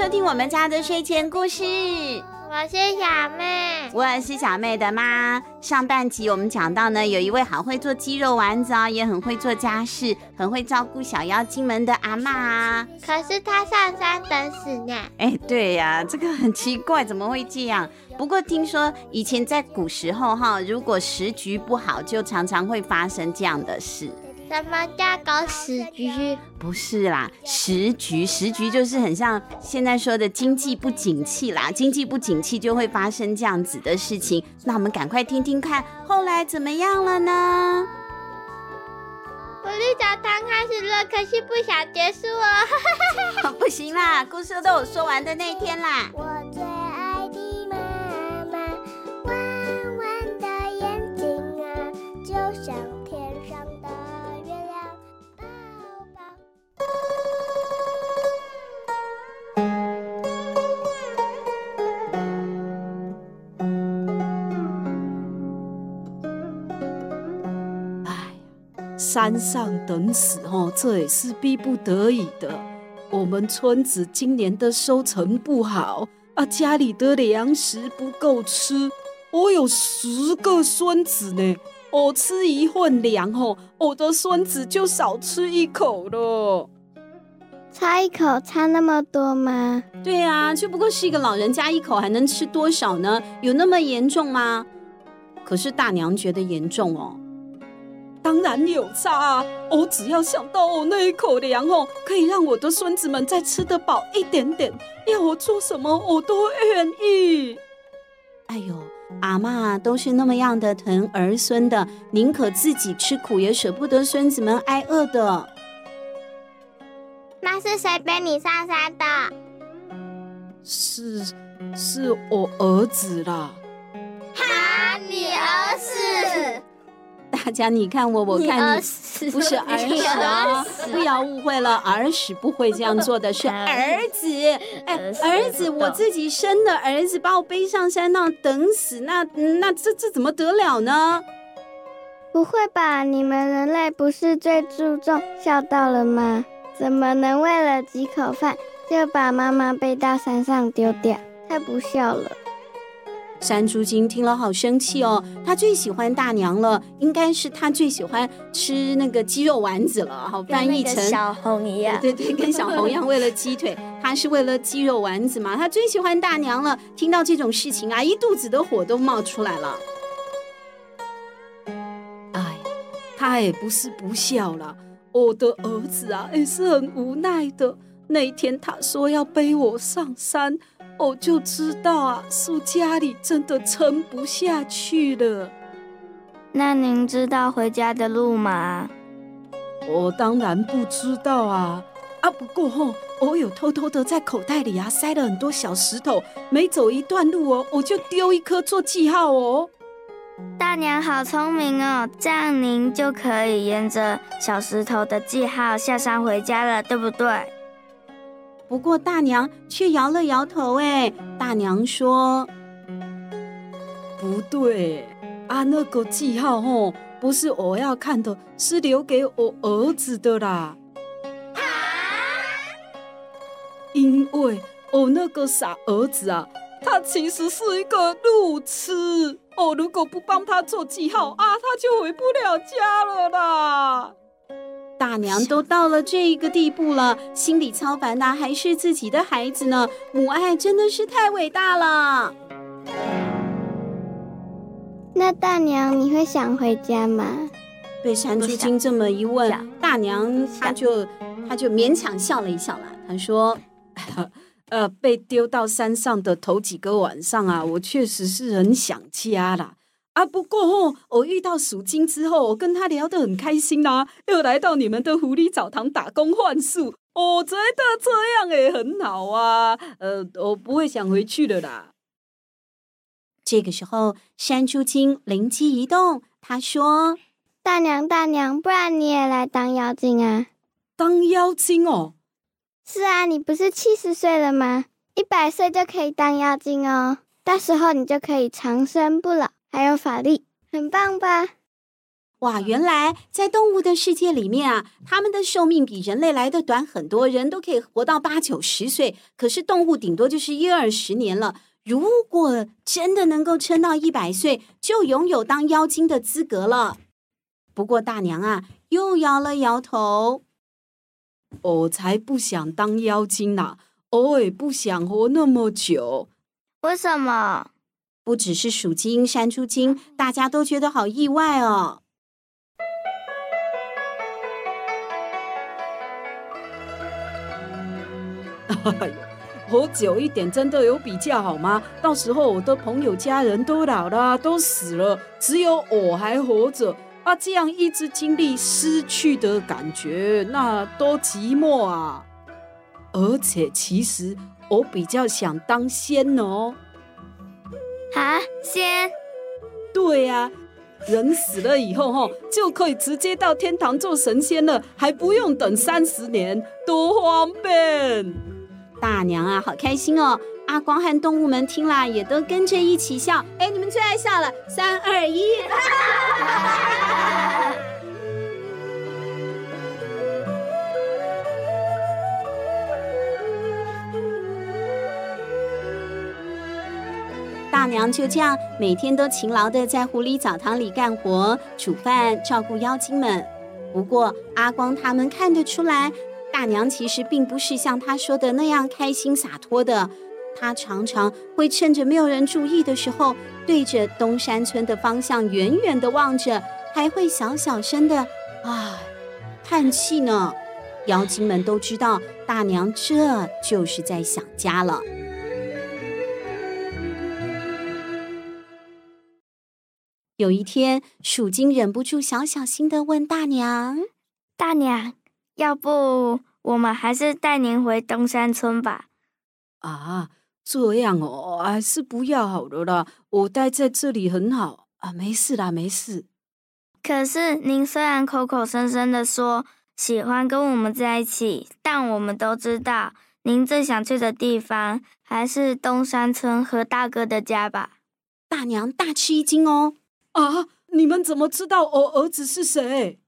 收听我们家的睡前故事。我是小妹，我是小妹的妈。上半集我们讲到呢，有一位好会做鸡肉丸子啊，也很会做家事，很会照顾小妖精们的阿妈啊。可是她上山等死呢。哎，对呀、啊，这个很奇怪，怎么会这样？不过听说以前在古时候哈，如果时局不好，就常常会发生这样的事。什么叫搞屎局？不是啦，时局时局就是很像现在说的经济不景气啦，经济不景气就会发生这样子的事情。那我们赶快听听看，后来怎么样了呢？狐狸澡堂开始了，可是不想结束哦。不行啦，故事都有说完的那一天啦。山上等死哦，这也是逼不得已的。我们村子今年的收成不好啊，家里的粮食不够吃。我有十个孙子呢，我吃一份粮哦，我的孙子就少吃一口了。差一口差那么多吗？对啊，就不过是一个老人家一口还能吃多少呢？有那么严重吗？可是大娘觉得严重哦。当然有差啊！我只要想到我那一口粮哦，可以让我的孙子们再吃得饱一点点，要我做什么我都愿意。哎呦，阿妈都是那么样的疼儿孙的，宁可自己吃苦，也舍不得孙子们挨饿的。那是谁背你上山的？是，是我儿子啦。大家你看我，我看你，不是儿时啊，不要误会了，儿时不会这样做的，是 儿子。哎，儿子，我自己生的儿子把我背上山那等死，那那这这怎么得了呢？不会吧？你们人类不是最注重孝道了吗？怎么能为了几口饭就把妈妈背到山上丢掉？太不孝了。山猪精听了好生气哦，他最喜欢大娘了，应该是他最喜欢吃那个鸡肉丸子了。好，翻译成小红一样，对对，跟小红一样，为了鸡腿，他是为了鸡肉丸子嘛，他最喜欢大娘了。听到这种事情啊，一肚子的火都冒出来了。哎，他也不是不孝了，我的儿子啊，也是很无奈的。那一天他说要背我上山。我就知道啊，是家里真的撑不下去了。那您知道回家的路吗？我当然不知道啊。啊，不过吼，我有偷偷的在口袋里啊塞了很多小石头，每走一段路哦，我就丢一颗做记号哦。大娘好聪明哦，这样您就可以沿着小石头的记号下山回家了，对不对？不过大娘却摇了摇头，哎，大娘说：“不对啊，那个记号哦，不是我要看的，是留给我儿子的啦。啊、因为我那个傻儿子啊，他其实是一个路痴，我如果不帮他做记号啊，他就回不了家了啦。”大娘都到了这个地步了，心里操烦的还是自己的孩子呢。母爱真的是太伟大了。那大娘，你会想回家吗？被山猪精这么一问，大娘她就她就勉强笑了一笑了。她说：“ 呃，被丢到山上的头几个晚上啊，我确实是很想家啦。”啊，不过哦，我遇到鼠精之后，我跟他聊得很开心啦，又来到你们的狐狸澡堂打工换宿，我觉得这样也很好啊。呃，我不会想回去的啦。这个时候，山猪精灵机一动，他说：“大娘，大娘，不然你也来当妖精啊？当妖精哦？是啊，你不是七十岁了吗？一百岁就可以当妖精哦，到时候你就可以长生不老。”还有法力，很棒吧？哇，原来在动物的世界里面啊，它们的寿命比人类来的短很多，人都可以活到八九十岁，可是动物顶多就是一二十年了。如果真的能够撑到一百岁，就拥有当妖精的资格了。不过大娘啊，又摇了摇头。我才不想当妖精呢，我也不想活那么久。为什么？不只是鼠精、山猪精，大家都觉得好意外哦。活久一点真的有比较好吗？到时候我的朋友、家人都老了，都死了，只有我还活着。啊，这样一直经历失去的感觉，那多寂寞啊！而且，其实我比较想当仙哦。啊，仙？对呀、啊，人死了以后，哈，就可以直接到天堂做神仙了，还不用等三十年，多方便！大娘啊，好开心哦！阿光和动物们听了也都跟着一起笑。哎，你们最爱笑了，三二一！大就这样每天都勤劳的在狐狸澡堂里干活、煮饭、照顾妖精们。不过阿光他们看得出来，大娘其实并不是像他说的那样开心洒脱的。他常常会趁着没有人注意的时候，对着东山村的方向远远地望着，还会小小声的啊叹气呢。妖精们都知道，大娘这就是在想家了。有一天，鼠精忍不住小小心的问大娘：“大娘，要不我们还是带您回东山村吧？”啊。这样哦，还是不要好了啦。我待在这里很好啊，没事啦，没事。可是您虽然口口声声的说喜欢跟我们在一起，但我们都知道，您最想去的地方还是东山村和大哥的家吧？大娘大吃一惊哦！啊，你们怎么知道我儿子是谁？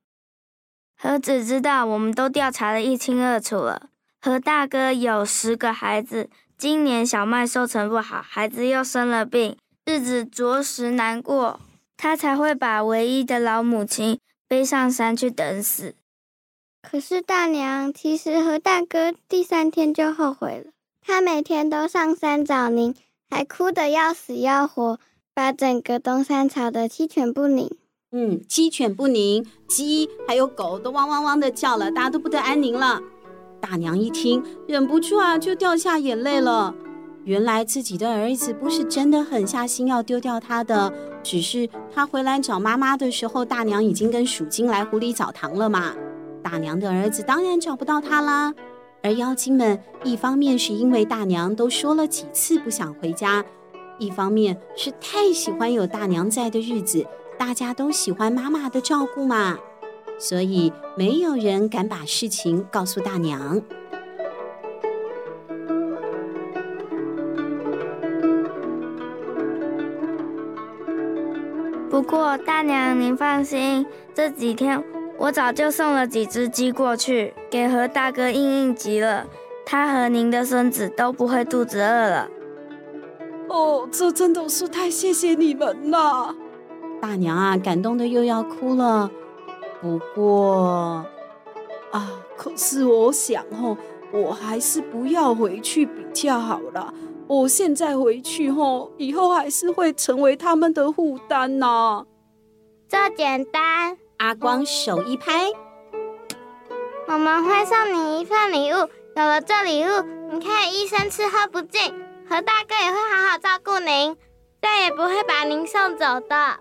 何止知道，我们都调查的一清二楚了。何大哥有十个孩子。今年小麦收成不好，孩子又生了病，日子着实难过，他才会把唯一的老母亲背上山去等死。可是大娘，其实何大哥第三天就后悔了，他每天都上山找您，还哭得要死要活，把整个东山吵得鸡犬不宁。嗯，鸡犬不宁，鸡还有狗都汪汪汪的叫了，大家都不得安宁了。大娘一听，忍不住啊，就掉下眼泪了。原来自己的儿子不是真的狠下心要丢掉他的，只是他回来找妈妈的时候，大娘已经跟鼠精来狐狸澡堂了嘛。大娘的儿子当然找不到他啦。而妖精们一方面是因为大娘都说了几次不想回家，一方面是太喜欢有大娘在的日子，大家都喜欢妈妈的照顾嘛。所以没有人敢把事情告诉大娘。不过大娘您放心，这几天我早就送了几只鸡过去给何大哥应应急了，他和您的孙子都不会肚子饿了。哦，这真的是太谢谢你们了！大娘啊，感动的又要哭了。不过，啊，可是我想哦，我还是不要回去比较好了。我现在回去哦，以后还是会成为他们的负担呢。这简单，阿光手一拍，我们会送你一份礼物。有了这礼物，你可以一生吃喝不尽，何大哥也会好好照顾您，再也不会把您送走的。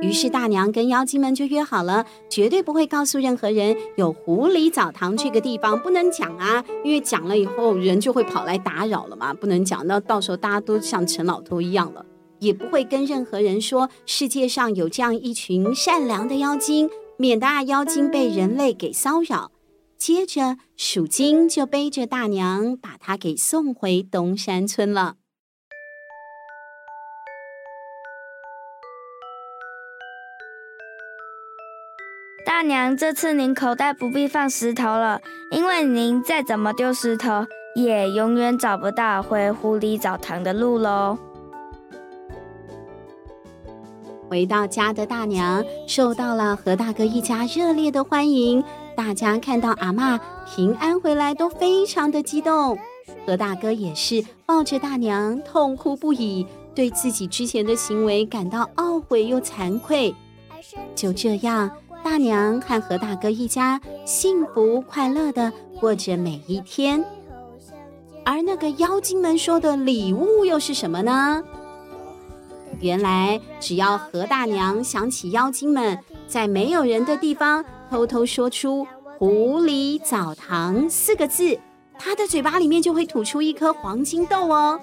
于是大娘跟妖精们就约好了，绝对不会告诉任何人有狐狸澡堂这个地方，不能讲啊，因为讲了以后人就会跑来打扰了嘛，不能讲，那到时候大家都像陈老头一样了。也不会跟任何人说世界上有这样一群善良的妖精，免得啊妖精被人类给骚扰。接着鼠精就背着大娘把她给送回东山村了。大娘，这次您口袋不必放石头了，因为您再怎么丢石头，也永远找不到回狐狸澡堂的路喽。回到家的大娘受到了何大哥一家热烈的欢迎，大家看到阿嬷平安回来都非常的激动。何大哥也是抱着大娘痛哭不已，对自己之前的行为感到懊悔又惭愧。就这样。大娘和何大哥一家幸福快乐的过着每一天，而那个妖精们说的礼物又是什么呢？原来，只要何大娘想起妖精们在没有人的地方偷偷说出“狐狸澡堂”四个字，她的嘴巴里面就会吐出一颗黄金豆哦。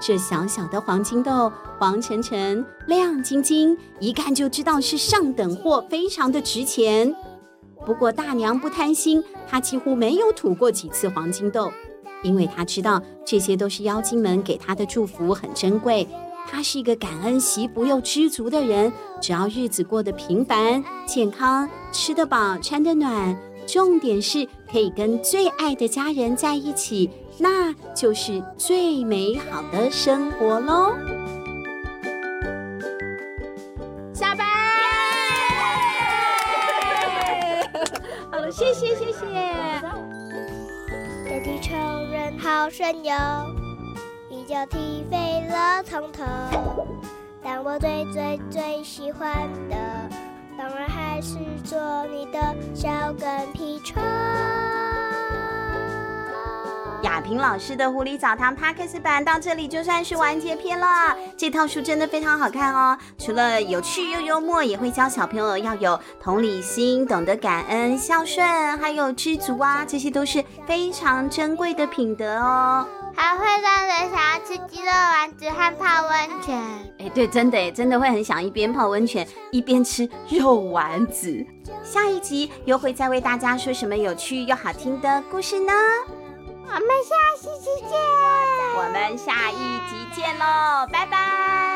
这小小的黄金豆，黄澄澄、亮晶晶，一看就知道是上等货，非常的值钱。不过大娘不贪心，她几乎没有吐过几次黄金豆，因为她知道这些都是妖精们给她的祝福，很珍贵。她是一个感恩惜福又知足的人，只要日子过得平凡、健康，吃得饱、穿得暖，重点是可以跟最爱的家人在一起。那就是最美好的生活喽！下班，好了，谢谢谢谢。这地球人好神勇，一脚踢飞了从头。但我最最最喜欢的，当然还是做你的小跟屁虫。雅萍老师的《狐狸澡堂》Podcast 版到这里就算是完结篇了。这套书真的非常好看哦，除了有趣又幽默，也会教小朋友要有同理心、懂得感恩、孝顺，还有知足啊，这些都是非常珍贵的品德哦。还会让人想要吃鸡肉丸子和泡温泉。哎，对，真的，真的会很想一边泡温泉一边吃肉丸子。下一集又会再为大家说什么有趣又好听的故事呢？我们下期见！我们下一集见喽，拜拜！拜拜！